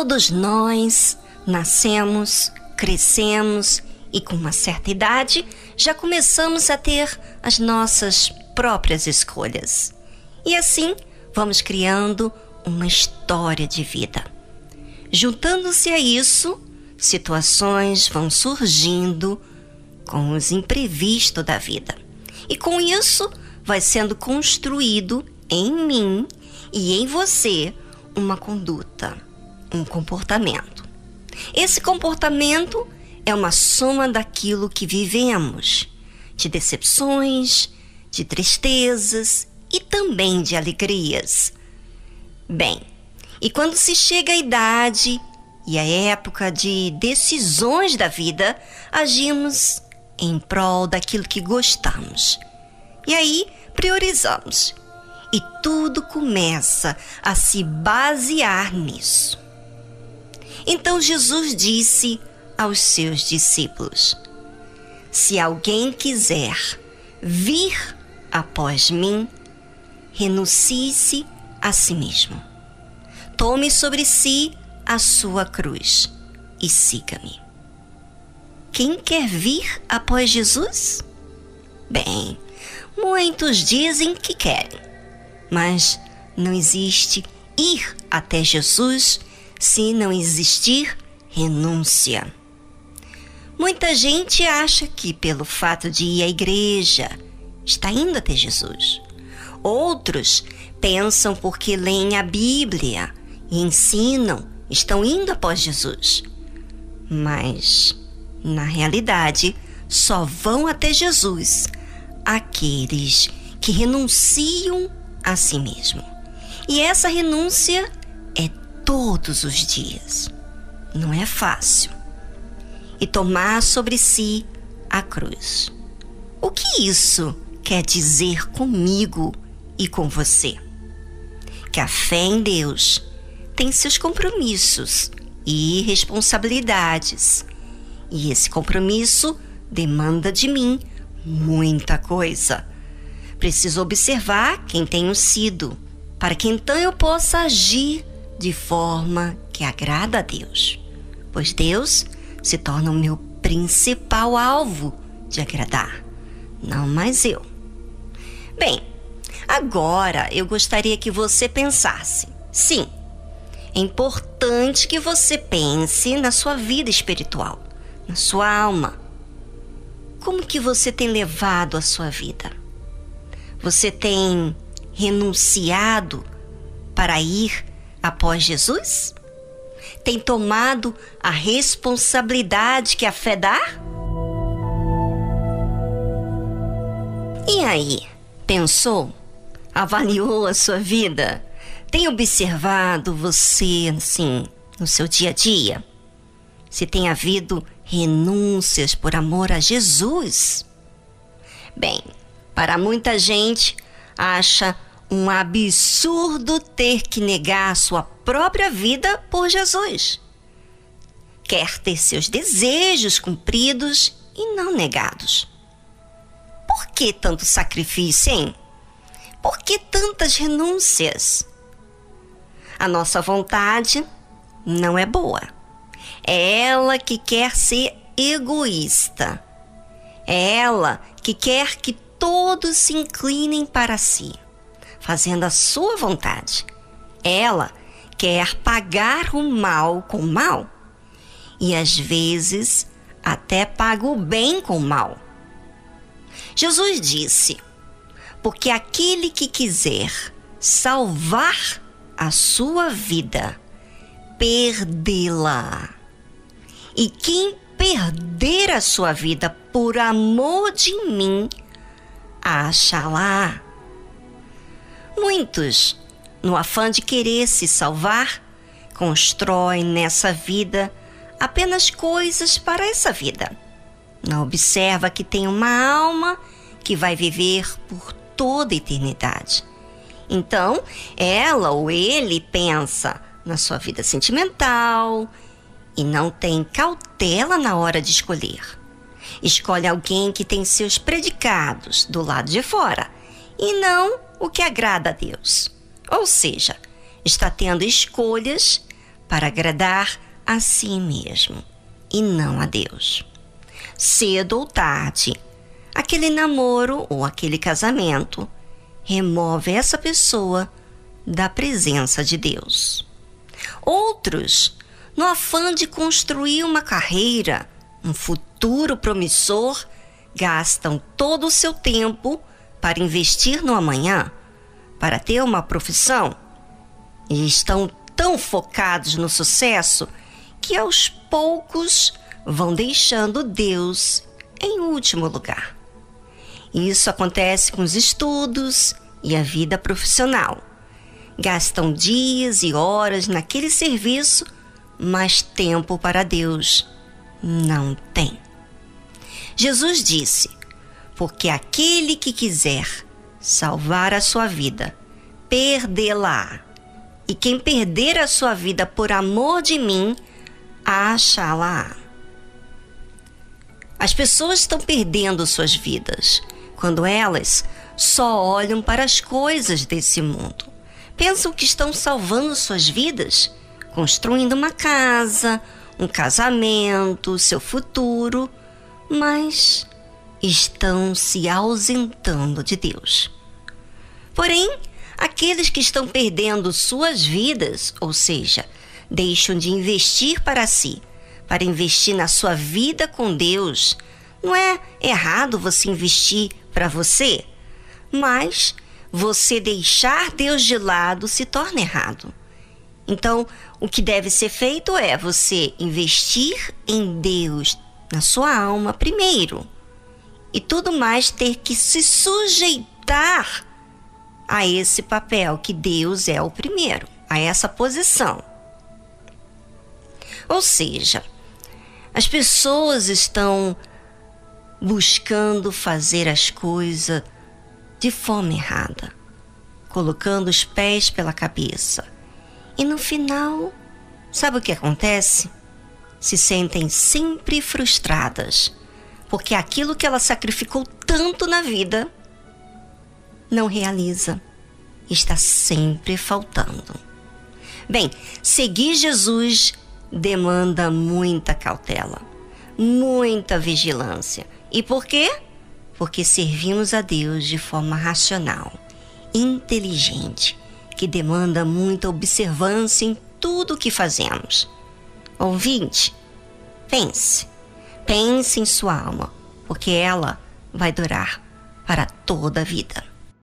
Todos nós nascemos, crescemos e com uma certa idade já começamos a ter as nossas próprias escolhas. E assim vamos criando uma história de vida. Juntando-se a isso, situações vão surgindo com os imprevistos da vida. E com isso, vai sendo construído em mim e em você uma conduta, um comportamento. Esse comportamento é uma soma daquilo que vivemos, de decepções, de tristezas e também de alegrias. Bem, e quando se chega à idade e à época de decisões da vida, agimos em prol daquilo que gostamos. E aí priorizamos. E tudo começa a se basear nisso. Então Jesus disse aos seus discípulos: Se alguém quiser vir após mim, renuncie-se a si mesmo. Tome sobre si a sua cruz e siga-me. Quem quer vir após Jesus? Bem, muitos dizem que querem, mas não existe ir até Jesus se não existir renúncia. Muita gente acha que, pelo fato de ir à igreja, está indo até Jesus. Outros pensam porque leem a Bíblia e ensinam, estão indo após Jesus. Mas, na realidade, só vão até Jesus aqueles que renunciam a si mesmo. E essa renúncia todos os dias. Não é fácil. E tomar sobre si a cruz. O que isso quer dizer comigo e com você? Que a fé em Deus tem seus compromissos e responsabilidades. E esse compromisso demanda de mim muita coisa. Preciso observar quem tenho sido, para que então eu possa agir de forma que agrada a Deus. Pois Deus se torna o meu principal alvo de agradar, não mais eu. Bem, agora eu gostaria que você pensasse. Sim, é importante que você pense na sua vida espiritual, na sua alma, como que você tem levado a sua vida? Você tem renunciado para ir após Jesus? Tem tomado a responsabilidade que a fé dá? E aí, pensou? Avaliou a sua vida? Tem observado você, assim, no seu dia a dia? Se tem havido renúncias por amor a Jesus? Bem, para muita gente, acha um absurdo ter que negar a sua própria vida por Jesus. Quer ter seus desejos cumpridos e não negados. Por que tanto sacrifício, hein? Por que tantas renúncias? A nossa vontade não é boa é ela que quer ser egoísta. É ela que quer que todos se inclinem para si, fazendo a sua vontade. Ela quer pagar o mal com mal e às vezes até paga o bem com o mal. Jesus disse: Porque aquele que quiser salvar a sua vida, perdê-la. E quem perder a sua vida por amor de mim, achará. Muitos, no afã de querer se salvar, constroem nessa vida apenas coisas para essa vida. Não observa que tem uma alma que vai viver por toda a eternidade. Então, ela ou ele pensa na sua vida sentimental, e não tem cautela na hora de escolher. Escolhe alguém que tem seus predicados do lado de fora e não o que agrada a Deus. Ou seja, está tendo escolhas para agradar a si mesmo e não a Deus. Cedo ou tarde, aquele namoro ou aquele casamento remove essa pessoa da presença de Deus. Outros, no afã de construir uma carreira, um futuro promissor, gastam todo o seu tempo para investir no amanhã, para ter uma profissão, e estão tão focados no sucesso que aos poucos vão deixando Deus em último lugar. Isso acontece com os estudos e a vida profissional. Gastam dias e horas naquele serviço, mas tempo para Deus não tem. Jesus disse: Porque aquele que quiser salvar a sua vida, perdê-la. E quem perder a sua vida por amor de mim, achá-la. As pessoas estão perdendo suas vidas quando elas só olham para as coisas desse mundo. Pensam que estão salvando suas vidas, construindo uma casa, um casamento, seu futuro, mas estão se ausentando de Deus. Porém, aqueles que estão perdendo suas vidas, ou seja, deixam de investir para si, para investir na sua vida com Deus, não é errado você investir para você, mas você deixar Deus de lado se torna errado. Então, o que deve ser feito é você investir em Deus, na sua alma primeiro, e tudo mais ter que se sujeitar a esse papel que Deus é o primeiro, a essa posição. Ou seja, as pessoas estão buscando fazer as coisas de forma errada, colocando os pés pela cabeça. E no final, sabe o que acontece? Se sentem sempre frustradas, porque aquilo que ela sacrificou tanto na vida não realiza, está sempre faltando. Bem, seguir Jesus demanda muita cautela, muita vigilância e por quê? Porque servimos a Deus de forma racional, inteligente, que demanda muita observância em tudo o que fazemos. Ouvinte, pense, pense em sua alma, porque ela vai durar para toda a vida.